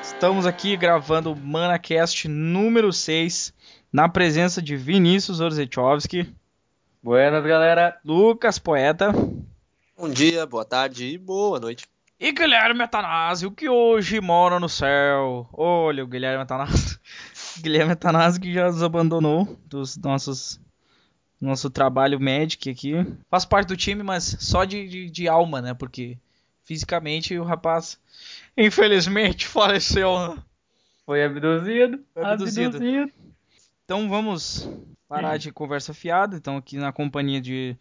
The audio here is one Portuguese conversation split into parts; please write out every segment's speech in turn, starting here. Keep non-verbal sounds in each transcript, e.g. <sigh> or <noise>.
Estamos aqui gravando o ManaCast número 6, na presença de Vinícius Orzechowski. Buenas, galera. Lucas Poeta. Bom dia, boa tarde e boa noite. E Guilherme Atanásio, que hoje mora no céu. Olha o Guilherme Atanásio. <laughs> Guilherme Atanásio que já nos abandonou dos nossos nosso trabalho médico aqui. Faz parte do time, mas só de, de, de alma, né? Porque fisicamente o rapaz infelizmente <laughs> faleceu. Né? Foi abduzido. Foi abduzido. abduzido. Então vamos parar de conversa fiada. Então aqui na companhia de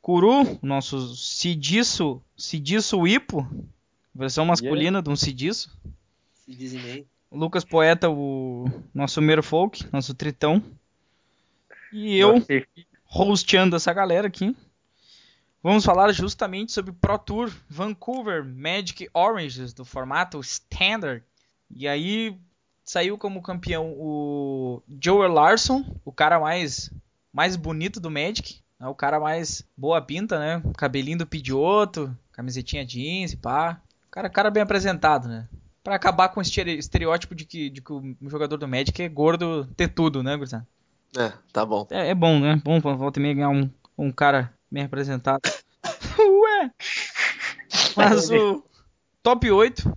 Curu, nosso Cidiço, Cidiço Ipo, versão masculina de um Cidiço. Lucas Poeta, o nosso Merfolk, nosso Tritão. E eu, hosteando essa galera aqui. Vamos falar justamente sobre Pro Tour Vancouver Magic Oranges do formato Standard. E aí saiu como campeão o Joel Larson, o cara mais mais bonito do Magic, né? o cara mais boa pinta, né? Cabelinho do Pidioto, camisetinha jeans, pá. Cara, cara bem apresentado, né? Para acabar com o estereótipo de que, de que o jogador do Magic é gordo ter tudo, né, Gustavo? É, tá bom. É, é bom, né? Bom volta e meia ganhar um, um cara bem representado. <laughs> Ué! Mas o top 8,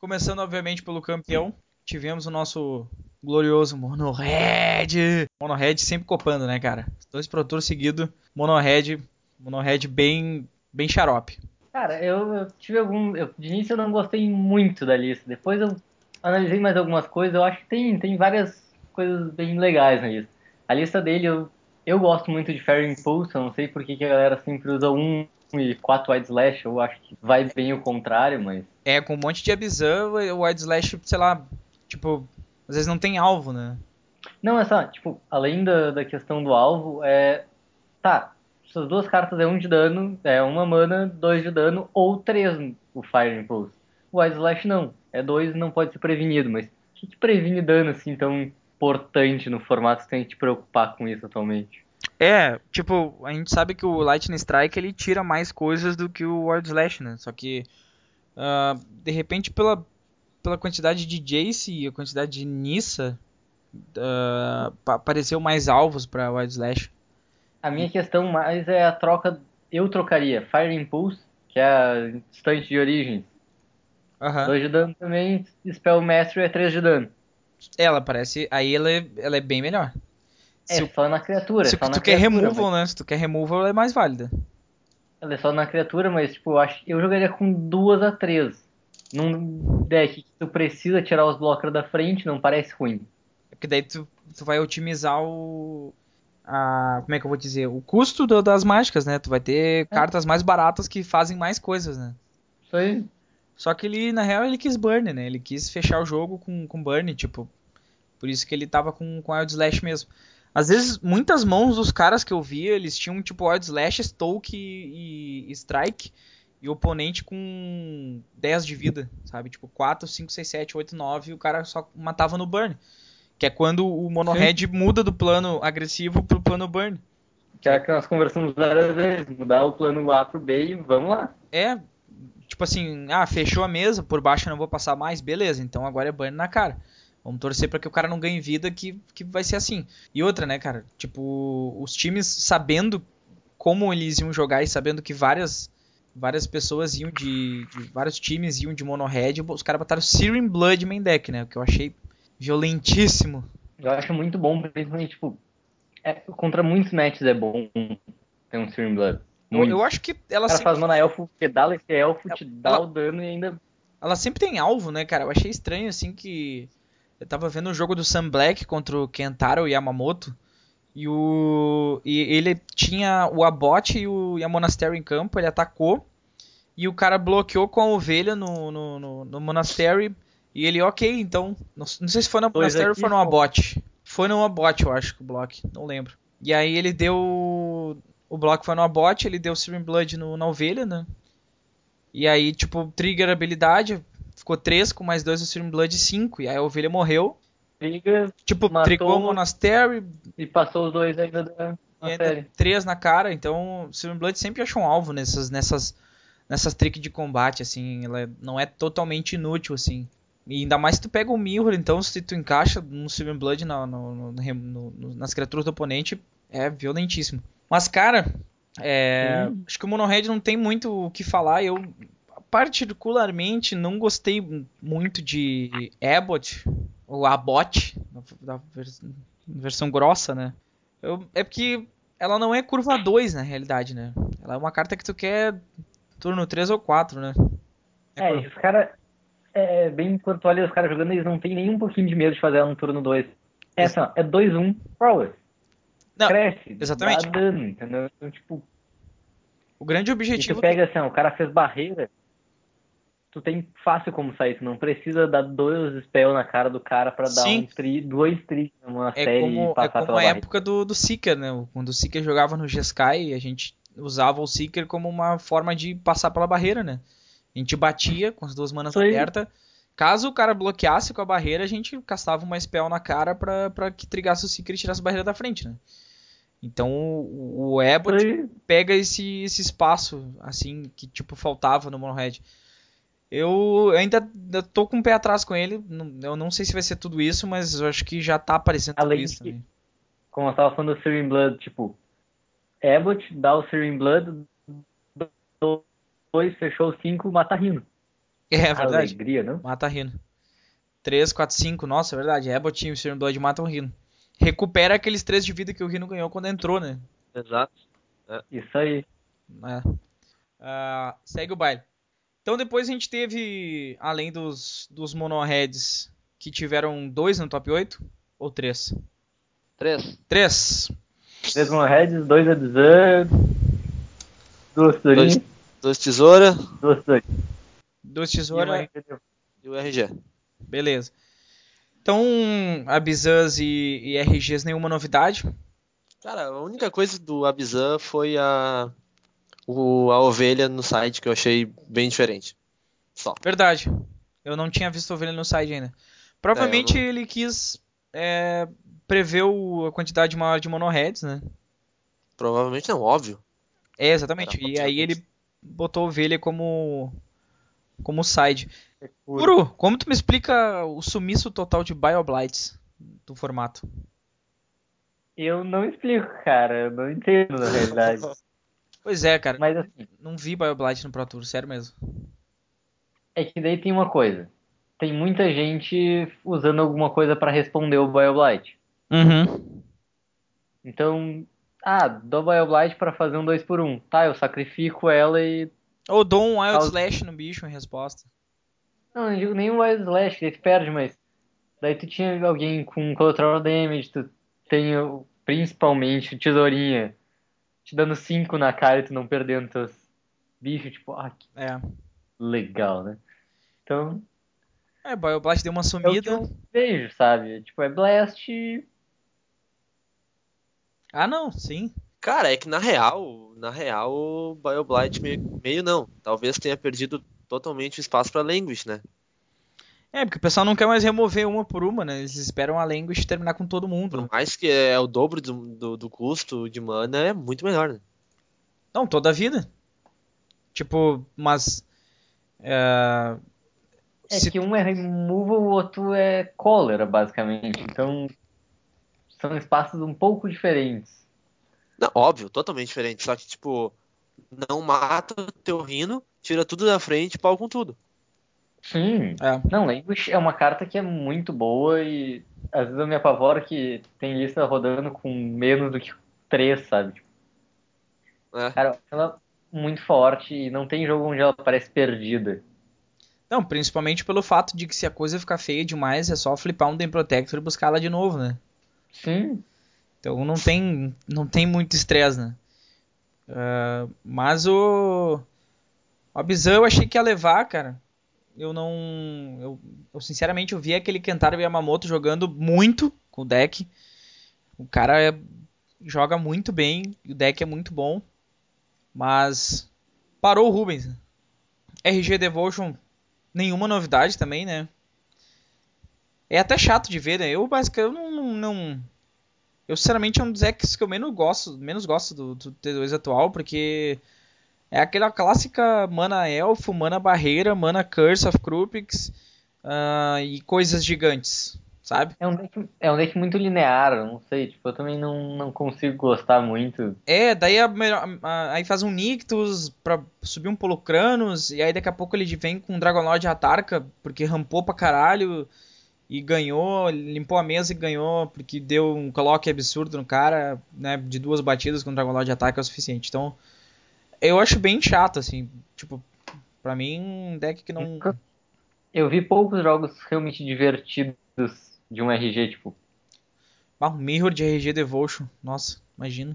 começando obviamente pelo campeão, tivemos o nosso glorioso Monohead. Monohead sempre copando, né, cara? Dois produtores seguidos, Monohead, Monohead bem, bem xarope. Cara, eu, eu tive algum. Eu, de início eu não gostei muito da lista. Depois eu analisei mais algumas coisas. Eu acho que tem, tem várias coisas bem legais na lista. A lista dele eu eu gosto muito de Fair Impulse, eu não sei por que, que a galera sempre usa um e quatro Wide Slash, eu acho que vai bem o contrário, mas... É, com um monte de Abzan, o Wide Slash, sei lá, tipo, às vezes não tem alvo, né? Não, é só, tipo, além da, da questão do alvo, é... Tá, essas duas cartas é um de dano, é uma mana, dois de dano, ou três o Fire Impulse. O Wide Slash não, é dois e não pode ser prevenido, mas o que, que previne dano assim tão importante no formato que tem que te preocupar com isso atualmente. É, tipo, a gente sabe que o Lightning Strike ele tira mais coisas do que o World Slash, né? Só que, uh, de repente, pela, pela quantidade de Jace e a quantidade de Nissa, uh, apareceu mais alvos para Wild Slash. A minha questão mais é a troca. Eu trocaria Fire Impulse, que é a distante de origem. 2 de dano também, Spell Mastery é 3 de dano. Ela parece. Aí ela é, ela é bem melhor. É se só na criatura. Se tu quer removal, mas... né? Se tu quer removal, ela é mais válida. Ela é só na criatura, mas tipo, eu, acho, eu jogaria com duas a três. Num deck que tu precisa tirar os blockers da frente, não parece ruim. É porque daí tu, tu vai otimizar o. A, como é que eu vou dizer? O custo do, das mágicas, né? Tu vai ter é. cartas mais baratas que fazem mais coisas, né? Isso aí. Só que ele, na real, ele quis burn, né? Ele quis fechar o jogo com, com burn, tipo. Por isso que ele tava com, com Wild Slash mesmo. Às vezes, muitas mãos dos caras que eu via, eles tinham tipo Wild Slash, Stoke e, e Strike. E o oponente com 10 de vida, sabe? Tipo 4, 5, 6, 7, 8, 9 e o cara só matava no burn. Que é quando o Monohead muda do plano agressivo pro plano burn. Que é que nós conversamos várias vezes, mudar o plano A pro B e vamos lá. É, tipo assim, ah, fechou a mesa, por baixo eu não vou passar mais, beleza, então agora é burn na cara. Vamos torcer para que o cara não ganhe vida, que, que vai ser assim. E outra, né, cara? Tipo, os times sabendo como eles iam jogar e sabendo que várias várias pessoas iam de, de vários times iam de mono red, os caras botaram Searing Blood main deck, né? O que eu achei violentíssimo. Eu acho muito bom, principalmente, tipo, é, contra muitos matches é bom ter um Searing Blood. Eu, eu, acho que ela cara sempre... faz mana elfo, pedala esse elfo, ela, te dá ela... o dano e ainda. Ela sempre tem alvo, né, cara? Eu achei estranho, assim, que eu tava vendo o jogo do Sam Black contra o Kentaro Yamamoto. E, o, e ele tinha o Abot e o Yamonastery em campo, ele atacou. E o cara bloqueou com a ovelha no, no, no, no Monastery. E ele, ok, então. Não, não sei se foi no Monastery ou foi no Abot. Foi no Abot, eu acho que o bloco, não lembro. E aí ele deu. O bloco foi no Abot, ele deu Searing Blood no, na ovelha, né? E aí, tipo, trigger habilidade, ficou 3 com mais 2 do Serum Blood 5. E aí a ovelha morreu. Liga, tipo, tricou o Monastery. E passou os dois ainda da série. 3 na cara. Então, Serum Blood sempre achou um alvo nessas, nessas, nessas tricks de combate, assim. Ela não é totalmente inútil, assim. E ainda mais se tu pega o Mirror, então se tu encaixa no Silver Blood no, no, no, nas criaturas do oponente, é violentíssimo. Mas, cara, é, acho que o Monohead não tem muito o que falar. Eu, particularmente, não gostei muito de Abbott, ou Abbott, da versão grossa, né? Eu, é porque ela não é curva 2 na realidade, né? Ela é uma carta que tu quer turno 3 ou 4, né? É, é os caras. É, bem enquanto olha os caras jogando, eles não tem nem um pouquinho de medo de fazer ela no turno 2. É assim, ó, é 2-1, Power. Não, Cresce, exatamente. dá dano, entendeu? Então, tipo. O grande objetivo. E tu pega assim, ó, o cara fez barreira, tu tem fácil como sair, tu não precisa dar dois spells na cara do cara para dar um tri, dois tri numa é série como, e passar é como a barreira. época do, do Seeker, né? Quando o Seeker jogava no G-Sky, a gente usava o Seeker como uma forma de passar pela barreira, né? A gente batia com as duas manas abertas. Caso o cara bloqueasse com a barreira, a gente castava uma spell na cara pra, pra que trigasse o Seeker e tirasse a barreira da frente, né? Então o, Abbott pega esse, esse espaço, assim, que tipo faltava no Monohead. Eu ainda tô com o pé atrás com ele. Eu não sei se vai ser tudo isso, mas eu acho que já tá aparecendo Além tudo isso que, também. Como eu tava falando do Searing Blood, tipo, Abbott dá o Searing Blood, dois, fechou cinco, mata Rino. É, é verdade. Alegria, não? Mata Rino. 3, 4, 5, nossa, é verdade. Abbott e o Searing Blood matam o Rino. Recupera aqueles 3 de vida que o Rino ganhou quando entrou, né? Exato. É. Isso aí. É. Uh, segue o baile. Então depois a gente teve, além dos, dos monoheads, que tiveram dois no top 8, ou três? Três. Três. Três monoheads, dois Absurd, duas tesourinhas. Dois, dois tesoura. Duas tesourinhas. Duas tesoura. E o RG. Beleza. Então, Abizans e, e RGs, nenhuma novidade? Cara, a única coisa do Abizan foi a o, a ovelha no site que eu achei bem diferente. Só. Verdade. Eu não tinha visto ovelha no site ainda. Provavelmente É, não- ele quis é, prever o- a quantidade maior de monoheads, né? Provavelmente não, óbvio. É, exatamente. Era E aí ele botou ovelha como como side. Puro. Guru, como tu me explica o sumiço total de Bioblights do formato? Eu não explico, cara. Eu não entendo, na realidade. <laughs> Pois é, cara. Mas assim, Não vi Bioblight no Pro Tour, sério mesmo. é que daí tem uma coisa. Tem muita gente usando alguma coisa pra responder o Bioblight. Uhum. Então, ah, dou Bioblight pra fazer um 2 por 1 Tá, eu sacrifico ela e. Ou dou um Wild Causa- Slash no bicho em resposta. Não, não digo nem o Wild Slash, que ele perde, mas. Daí tu tinha alguém com Collateral Damage, tu tem o- principalmente o Tesourinha te dando 5 na cara e tu não perdendo teus bichos, tipo, ah, que É. legal, né? Então, É, Bioblast deu uma é sumida. eu vejo, sabe? Tipo, é Blast Ah, não, sim. Cara, é que na real, na real, o Bioblight meio, meio não. Talvez tenha perdido totalmente o espaço pra Language, né? É, porque o pessoal não quer mais remover uma por uma, né? Eles esperam a Language terminar com todo mundo. né? Por mais que é o dobro do, do, do custo de mana, é muito melhor, né? Não, toda a vida. Tipo, mas. É, É se- que um é removal, o outro é cólera, basicamente. Então, são espaços um pouco diferentes. Não, óbvio, totalmente diferente. Só que, tipo, não mata o teu rino, tira tudo da frente, pau com tudo. Sim. É. Não, Languish é uma carta que é muito boa e às vezes eu me apavoro que tem lista rodando com menos do que três, sabe? Tipo, né? Cara, ela é muito forte e não tem jogo onde ela parece perdida. Não, principalmente pelo fato de que se a coisa ficar feia demais, é só flipar um Dem Protector e buscar ela de novo, né? Sim. Então não tem, não tem muito estresse, né? Ah, mas o. O Abizan eu achei que ia levar, cara. Eu não. Eu, eu, sinceramente eu vi aquele Kentaro Yamamoto jogando muito com o deck. O cara é- joga muito bem, o deck é muito bom. Mas parou o Rubens. né? RG Devotion, nenhuma novidade também, né? É até chato de ver, né? Eu basicamente eu não, não, eu sinceramente é um dos decks que eu menos gosto, menos gosto do, do T2 atual, porque é aquela clássica mana elfo, mana barreira, mana curse of Krupix, uh, e coisas gigantes, sabe? É um deck, é um deck muito linear, não sei, tipo, eu também não, não consigo gostar muito. É, daí a, a, aí faz um Nictus pra subir um Polucranos, e aí daqui a pouco ele vem com um Dragonlord Atarca, porque rampou pra caralho e ganhou, limpou a mesa e ganhou, porque deu um clock absurdo no cara, né, de duas batidas com o de ataque é o suficiente. Então, eu acho bem chato, assim, tipo, pra mim, um deck que não... Eu vi poucos jogos realmente divertidos de um RG, tipo... Ah, um Mirror de RG Devotion, nossa, imagina.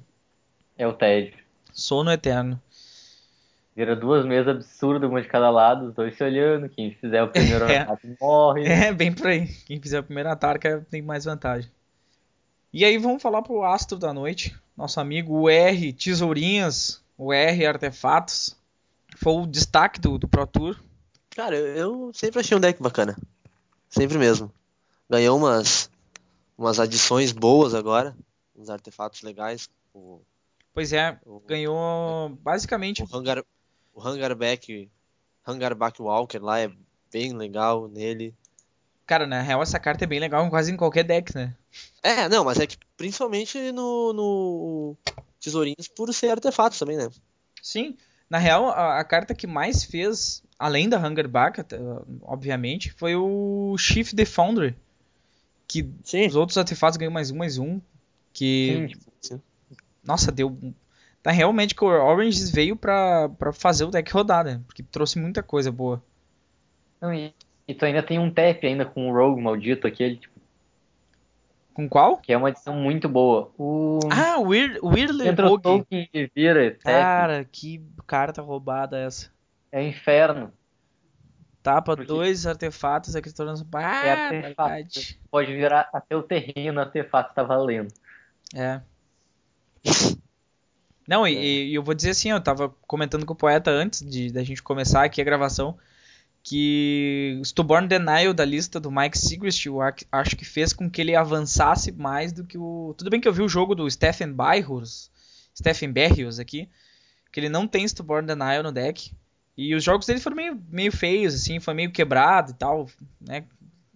É o TED. Sono Eterno. Vira duas mesas absurdas, uma de cada lado, os dois se olhando. Quem fizer o primeiro <laughs> é. ataque morre. É, bem por aí. Quem fizer o primeiro ataque tem mais vantagem. E aí vamos falar pro astro da noite. Nosso amigo o R Tesourinhas, o R Artefatos. Foi o destaque do, do Pro Tour. Cara, eu sempre achei um deck bacana. Sempre mesmo. Ganhou umas, umas adições boas agora. Uns artefatos legais. O, pois é, o, ganhou basicamente. O Hangar, o Hangarback, Hangarback Walker lá é bem legal nele. Cara, na real essa carta é bem legal quase em qualquer deck, né? É, não, mas é que principalmente no, no Tesourinhos por ser artefatos também, né? Sim, na real a, a carta que mais fez, além da Hungerback, obviamente, foi o Chief the Foundry. Que Sim. os outros artefatos ganham mais um, mais um. Que. Sim. Nossa, deu Tá realmente que o Orange veio pra, pra fazer o deck rodar, né? Porque trouxe muita coisa boa. Não, e, e tu ainda tem um tap ainda com o Rogue maldito aquele, tipo. Com qual? Que é uma edição muito boa. O... Ah, o Weird, Weirdly Entra Rogue. Tolkien e vira. Cara, que carta roubada essa. É inferno. Tapa Porque dois artefatos aqui tornando. Ah, é artefato. Pode virar até o terreno, artefato tá valendo. É. Não, e, é. e, eu vou dizer assim, eu tava comentando com o poeta antes de da gente começar aqui a gravação que Stubborn Denial da lista do Mike Sigrist, eu acho que fez com que ele avançasse mais do que o. Tudo bem que eu vi o jogo do Stephen Barrios, Stephen Barrios aqui, que ele não tem Stubborn Denial no deck. E os jogos dele foram meio, meio feios, assim, foi meio quebrado e tal, né?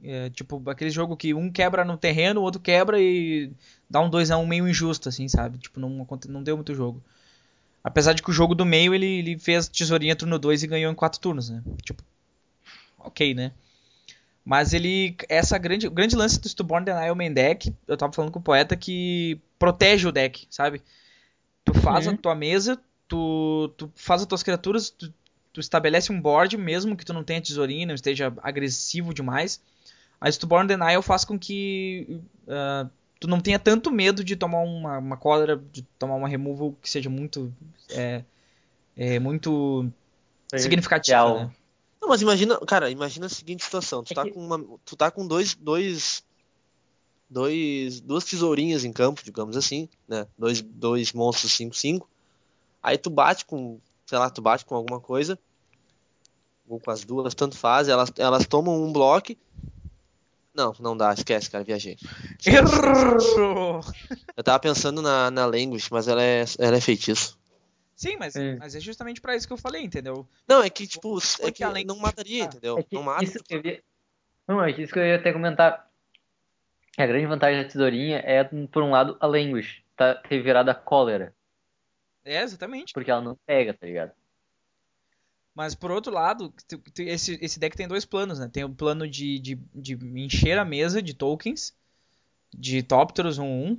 É, tipo, aquele jogo que um quebra no terreno, o outro quebra e dá um 2 a 1 um meio injusto, assim, sabe? Tipo, não, não deu muito jogo. Apesar de que o jogo do meio ele, ele fez tesourinha turno 2 e ganhou em 4 turnos, né? Tipo, ok, né? Mas ele. Essa grande, o grande lance do Stubborn Denial Main Deck, eu tava falando com o poeta que protege o deck, sabe? Tu faz uhum. a tua mesa, tu, tu faz as tuas criaturas, tu, tu estabelece um board, mesmo que tu não tenha tesourinha, não esteja agressivo demais. A Stubborn Denial faz com que uh, tu não tenha tanto medo de tomar uma, uma cólera, de tomar uma removal que seja muito. É, é muito significativa. Né? Não, mas imagina, cara, imagina a seguinte situação. Tu é tá que... com uma. Tu tá com dois. dois dois, duas tesourinhas em campo, digamos assim, né? Dois, dois monstros 5-5. Aí tu bate com, sei lá, tu bate com alguma coisa, ou com as duas, tanto faz, elas, elas tomam um bloco não, não dá, esquece, cara, viajei. Errou! Eu tava pensando na, na Language, mas ela é, ela é feitiço. Sim, mas é. mas é justamente pra isso que eu falei, entendeu? Não, é que, tipo, é que além não mataria, entendeu? É não mata. Isso ia... Não, é isso que eu ia até comentar. A grande vantagem da tesourinha é, por um lado, a Language tá, ter virado a cólera. É, exatamente. Porque ela não pega, tá ligado? Mas por outro lado, esse, esse deck tem dois planos, né? Tem o plano de, de, de encher a mesa de tokens, de Topteros 1-1,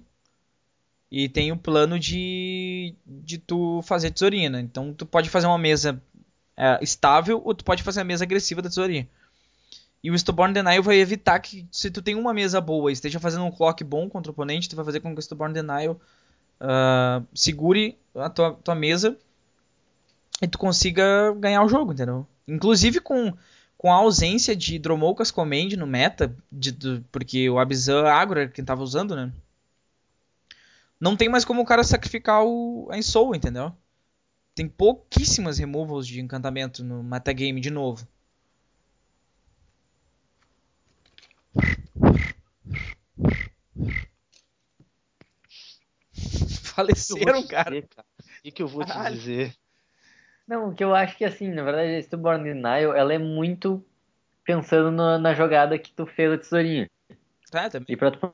e tem o plano de, de tu fazer tesourinha, né? Então tu pode fazer uma mesa é, estável ou tu pode fazer a mesa agressiva da tesourinha. E o Stubborn Denial vai evitar que, se tu tem uma mesa boa e esteja fazendo um clock bom contra o oponente, tu vai fazer com que o Stubborn Denial uh, segure a tua, tua mesa e tu consiga ganhar o jogo, entendeu? Inclusive com, com a ausência de Dromoukas Command no meta, de, porque o Abzan agro era quem tava usando, né? Não tem mais como o cara sacrificar o, a Ensoul, entendeu? Tem pouquíssimas removals de encantamento no metagame de novo. Faleceram, cara. O que, que eu vou te dizer? Não, o que eu acho que assim, na verdade, a Stubborn Denial, ela é muito pensando no, na jogada que tu fez a tesourinha. Tá, também. E pra tu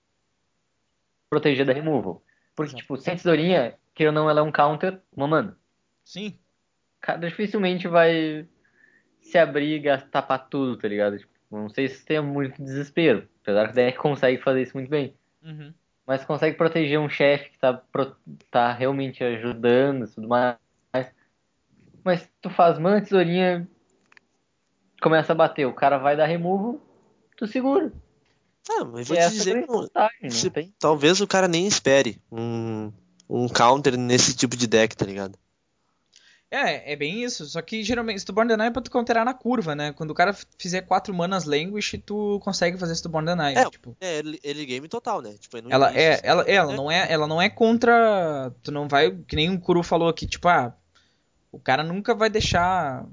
proteger da removal. Porque, Exato. tipo, sem tesourinha, que ou não, ela é um counter, uma mana. Sim. Cara, dificilmente vai se abrir e gastar pra tudo, tá ligado? Tipo, não sei se tem muito desespero. Apesar que o deck consegue fazer isso muito bem. Uhum. Mas consegue proteger um chefe que tá, tá realmente ajudando e tudo mais. Mas tu faz mana, tesourinha, começa a bater. O cara vai dar removal, tu segura. Ah, mas vou e te dizer que se, talvez o cara nem espere um, um counter nesse tipo de deck, tá ligado? É, é bem isso. Só que geralmente Stubborn Deny é pra tu counterar na curva, né? Quando o cara fizer 4 manas Languish, tu consegue fazer Stubborn Deny. É, tipo. é ele game total, né? Tipo, ela, início, é, assim, ela, é, ela, não é, ela não é contra. Tu não vai. Que nem o Kuru falou aqui, tipo, ah. O cara nunca vai deixar.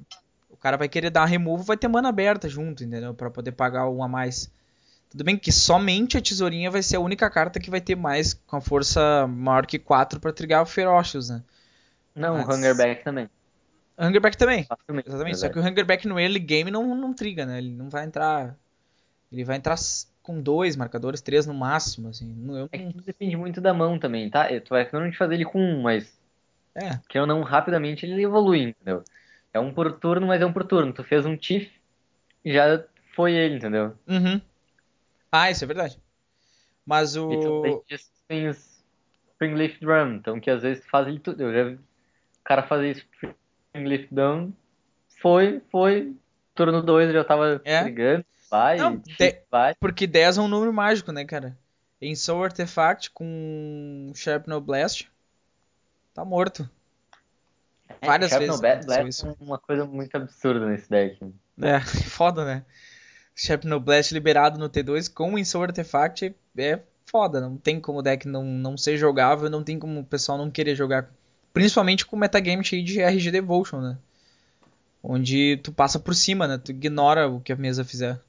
O cara vai querer dar remove, vai ter mana aberta junto, entendeu? Pra poder pagar um a mais. Tudo bem que somente a tesourinha vai ser a única carta que vai ter mais com a força maior que 4 pra trigar o Ferocious, né? Não, Mas... o Hungerback também. Hungerback também. Facilmente, Exatamente. Só que o Hungerback no early game não, não triga, né? Ele não vai entrar. Ele vai entrar com dois marcadores, três no máximo, assim. Eu É que depende muito da mão também, tá? Tu vai normalmente fazer ele com um, mas. É. Que eu não, rapidamente ele evolui, entendeu? É um por turno, mas é um por turno. Tu fez um Tiff, já foi ele, entendeu? Uhum. Ah, isso é verdade. Mas o. E também tem os Springleaf Drum, então que às vezes faz ele tudo. Eu já vi o cara fazer Springleaf Drum, foi, foi. Turno 2 já tava é? brigando. Vai, Não, de... vai. Porque 10 é um número mágico, né, cara? Em Soul Artifact com Sharpnel Blast, tá morto. É, Várias vezes. Blast é uma coisa muito absurda nesse deck. É, <laughs> foda, né? Shrapnel Blast liberado no T2 com o Insole Artifact é foda. Não tem como o deck não, não ser jogável, não tem como o pessoal não querer jogar. Principalmente com o metagame cheio de RG Devotion, né? Onde tu passa por cima, né? Tu ignora o que a mesa fizer.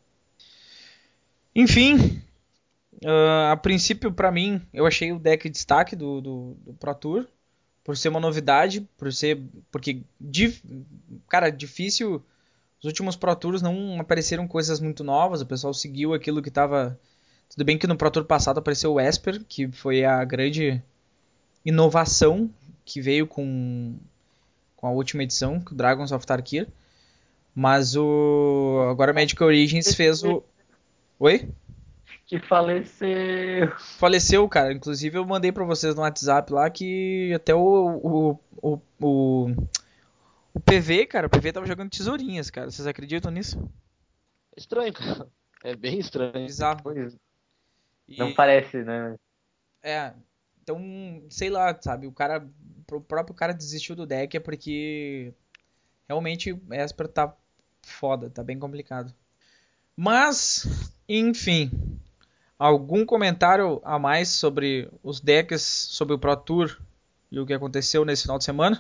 Enfim, uh, a princípio para mim, eu achei o deck de destaque do, do, do, Pro Tour. Por ser uma novidade, por ser... Porque, cara, difícil os últimos Pro Tours não apareceram coisas muito novas, o pessoal seguiu aquilo que estava. Tudo bem que no Pro Tour passado apareceu o Esper, que foi a grande inovação que veio com, com a última edição, o Dragons of Tarkir. Mas o. Agora Magic Origins fez o. Oi? Que faleceu. Faleceu, cara. Inclusive eu mandei para vocês no WhatsApp lá que até o, o, o, o o PV, cara, o PV tava jogando tesourinhas, cara. Vocês acreditam nisso? Estranho, cara. É bem estranho. Bizarro. E... Não parece, né? É. Então, sei lá, sabe? O cara. O próprio cara desistiu do deck é porque. Realmente, Esper tá foda, tá bem complicado. Mas, enfim. Algum comentário a mais sobre os decks, sobre o Pro Tour e o que aconteceu nesse final de semana?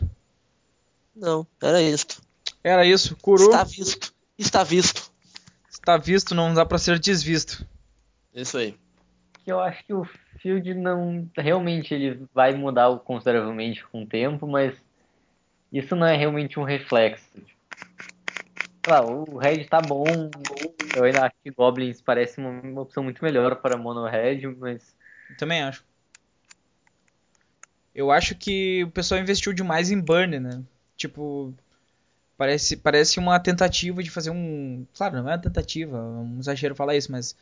Não, era isto. Era isso, Kuru. Está visto. Está visto. Está visto, não dá para ser desvisto. Isso aí. Eu acho que o Field não. Realmente ele vai mudar consideravelmente com o tempo, mas isso não é realmente um reflexo. O Red tá bom. Eu ainda acho que Goblins parece uma opção muito melhor para Mono Red, mas. Também acho. Eu acho que o pessoal investiu demais em Burn, né? Tipo, parece, parece uma tentativa de fazer um. Claro, não é uma tentativa, é um exagero falar isso, mas.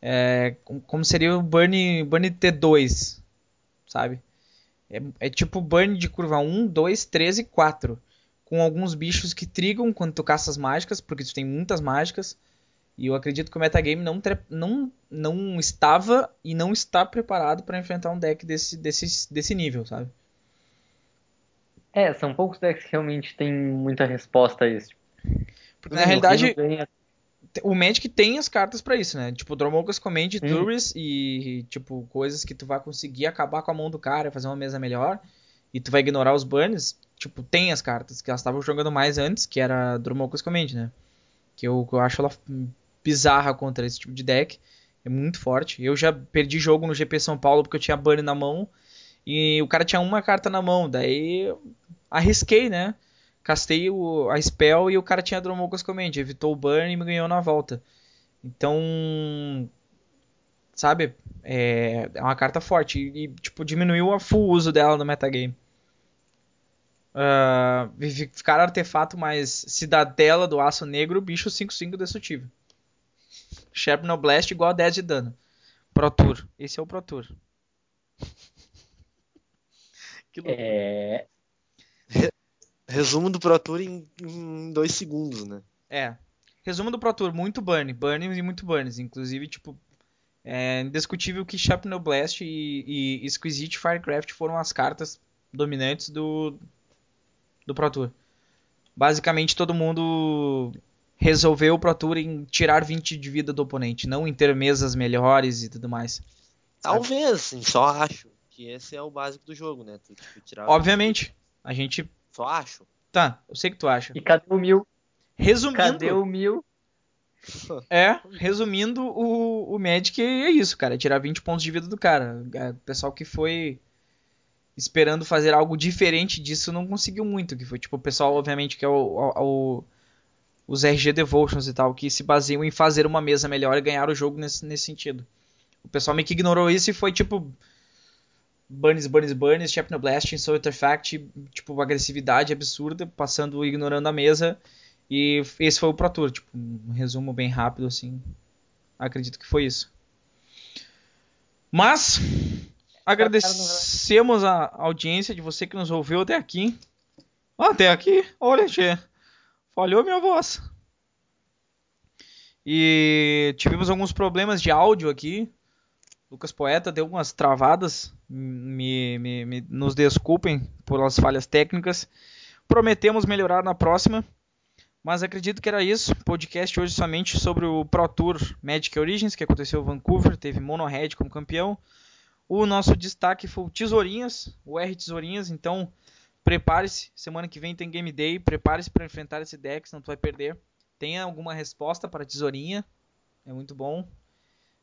É, como seria o Burn, Burn T2, sabe? É, é tipo Burn de curva 1, 2, 3 e 4. Com alguns bichos que trigam quando tu caça as mágicas, porque tu tem muitas mágicas. E eu acredito que o metagame não, não, não estava e não está preparado para enfrentar um deck desse, desse, desse nível, sabe? É, são poucos decks que realmente têm muita resposta a isso. Porque na realidade, o Magic tem as cartas para isso, né? Tipo, Dromokas Command, hum. E, tipo, coisas que tu vai conseguir acabar com a mão do cara, fazer uma mesa melhor, e tu vai ignorar os burns, tipo, tem as cartas que elas estavam jogando mais antes, que era Dromokas Command, né? Que eu, eu acho ela bizarra contra esse tipo de deck. É muito forte. Eu já perdi jogo no GP São Paulo porque eu tinha burn na mão e o cara tinha uma carta na mão. Daí arrisquei, né? castei o, a spell e o cara tinha Dromocas Command, evitou o burn e me ganhou na volta. Então, sabe, é, é uma carta forte e, e, tipo diminuiu o full uso dela no metagame. Uh, ficar artefato mais cidadela do aço negro, bicho 5-5 destrutivo. Shrapnel Blast igual a 10 de dano. Pro Tour. Esse é o Pro Tour. <laughs> é... Resumo do Pro Tour em, em dois segundos, né? É. Resumo do Pro Tour, muito burn. Burn e muito burns. Inclusive, tipo, é indiscutível que Shrapnel Blast e, e Exquisite Firecraft foram as cartas dominantes do, do Pro Tour. Basicamente, todo mundo resolveu o Pro Tour em tirar 20 de vida do oponente, não em ter mesas melhores e tudo mais. Talvez, sim, só acho que esse é o básico do jogo, né? Tu, tipo, tirar Obviamente, a gente só acho. Tá, eu sei que tu acha. E cadê o mil? Resumindo. Cadê o mil? <laughs> É, resumindo, o, o Magic é isso, cara. É tirar 20 pontos de vida do cara. É, o pessoal que foi esperando fazer algo diferente disso não conseguiu muito. Que foi tipo o pessoal, obviamente, que é o, o, o, os RG Devotions e tal, que se baseiam em fazer uma mesa melhor e ganhar o jogo nesse, nesse sentido. O pessoal meio que ignorou isso e foi tipo Burns, Burns, Burns, Chapter Blast, Soul Artifact, tipo, agressividade absurda, passando, ignorando a mesa. E esse foi o Pro Tour, tipo, um resumo bem rápido, assim. Acredito que foi isso. Mas, agradecemos a audiência de você que nos ouviu até aqui. Até aqui? Olha, Tchê. Falhou minha voz. E tivemos alguns problemas de áudio aqui. Lucas Poeta deu algumas travadas, me, me, me, nos desculpem pelas falhas técnicas. Prometemos melhorar na próxima, mas acredito que era isso. Podcast hoje somente sobre o Pro Tour Magic Origins, que aconteceu em Vancouver, teve Monohead como campeão. O nosso destaque foi o Tesourinhas, o R Tesourinhas, então prepare-se, semana que vem tem Game Day, prepare-se para enfrentar esse deck, senão tu vai perder. Tenha alguma resposta para Tesourinha, é muito bom.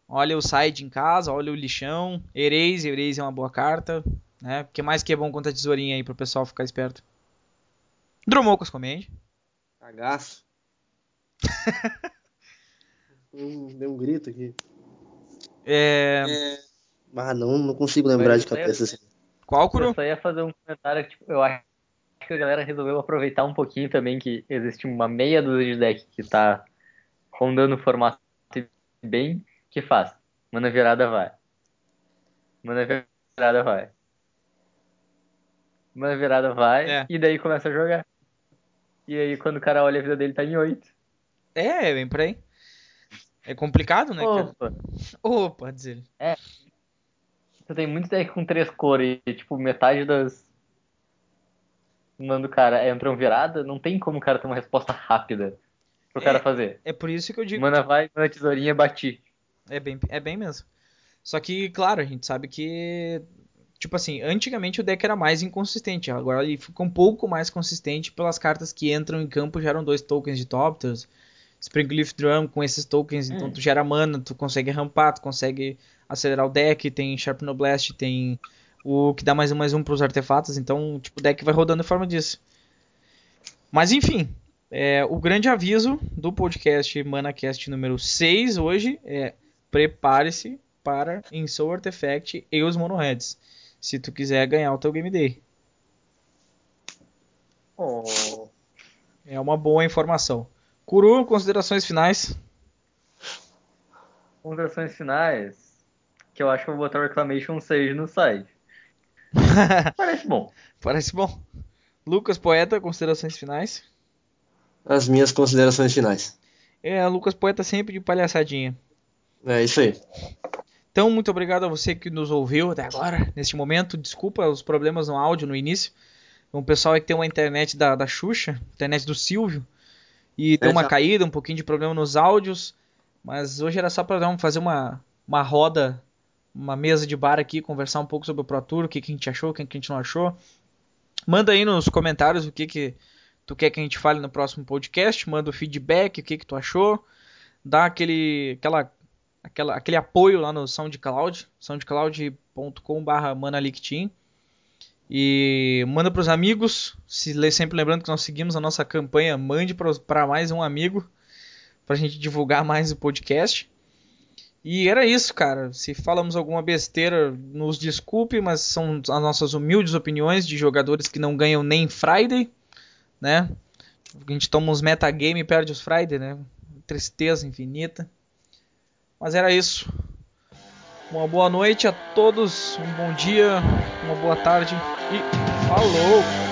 Olha o side em casa, olha o lixão. Erase, Erase é uma boa carta. Né? O que mais que é bom contra a tesourinha aí pro pessoal ficar esperto? Dromocos comende. Cagaço. <laughs> Deu um grito aqui. É... é... Ah, não, não consigo lembrar de cabeça assim. Qual, Kuro? Eu só ia fazer um comentário que tipo, eu acho que a galera resolveu aproveitar um pouquinho também que existe uma meia dúzia de deck que tá rondando o formato bem que faz? Mana virada vai. Mana virada vai. Mana virada vai. É. E daí começa a jogar. E aí quando o cara olha a vida dele tá em 8. É, vem por aí. É complicado, né? Opa. Cara? Opa, diz ele. É. Tu tem muito deck com três cores e, tipo, metade das. Mano, cara, entram virada, não tem como o cara ter uma resposta rápida pro é, cara fazer. É por isso que eu digo. Mana vai, mana tesourinha, bati. É bem, é bem mesmo. Só que, claro, a gente sabe que. Tipo assim, antigamente o deck era mais inconsistente. Agora ele fica um pouco mais consistente pelas cartas que entram em campo geram dois tokens de Topters. Springleaf Drum com esses tokens, então hum. tu gera mana, tu consegue rampar, tu consegue acelerar o deck, tem Sharpno Blast, tem o que dá mais um mais um pros artefatos, então tipo, o deck vai rodando em forma disso. Mas enfim, é, o grande aviso do podcast ManaCast número 6 hoje é prepare-se para Soul Artifact e os Monoheads. Se tu quiser ganhar o teu Game Day. Oh. É uma boa informação. Kuru, considerações finais? Considerações finais. Que eu acho que eu vou botar o Reclamation 6 no site. <laughs> Parece bom. Parece bom. Lucas Poeta, considerações finais? As minhas considerações finais. É, Lucas Poeta sempre de palhaçadinha. É isso aí. Então, muito obrigado a você que nos ouviu até agora, neste momento. Desculpa os problemas no áudio no início. O pessoal é que tem uma internet da, da Xuxa, internet do Silvio, e tem uma caída, um pouquinho de problema nos áudios. Mas hoje era só para fazer uma, uma roda, uma mesa de bar aqui, conversar um pouco sobre o Pro Tour, o que, que a gente achou, o que, que a gente não achou. Manda aí nos comentários o que, que tu quer que a gente fale no próximo podcast. Manda o feedback, o que, que tu achou. Dá aquele, aquela aquela, aquele apoio lá no SoundCloud, soundcloud.com.br manalictin. E manda para os amigos. Se sempre lembrando que nós seguimos a nossa campanha, mande para mais um amigo para a gente divulgar mais o podcast. E era isso, cara. Se falamos alguma besteira, nos desculpe, mas são as nossas humildes opiniões de jogadores que não ganham nem Friday, né? A gente toma uns metagame e perde os Friday, né? Tristeza infinita. Mas era isso. Uma boa noite a todos, um bom dia, uma boa tarde e falou!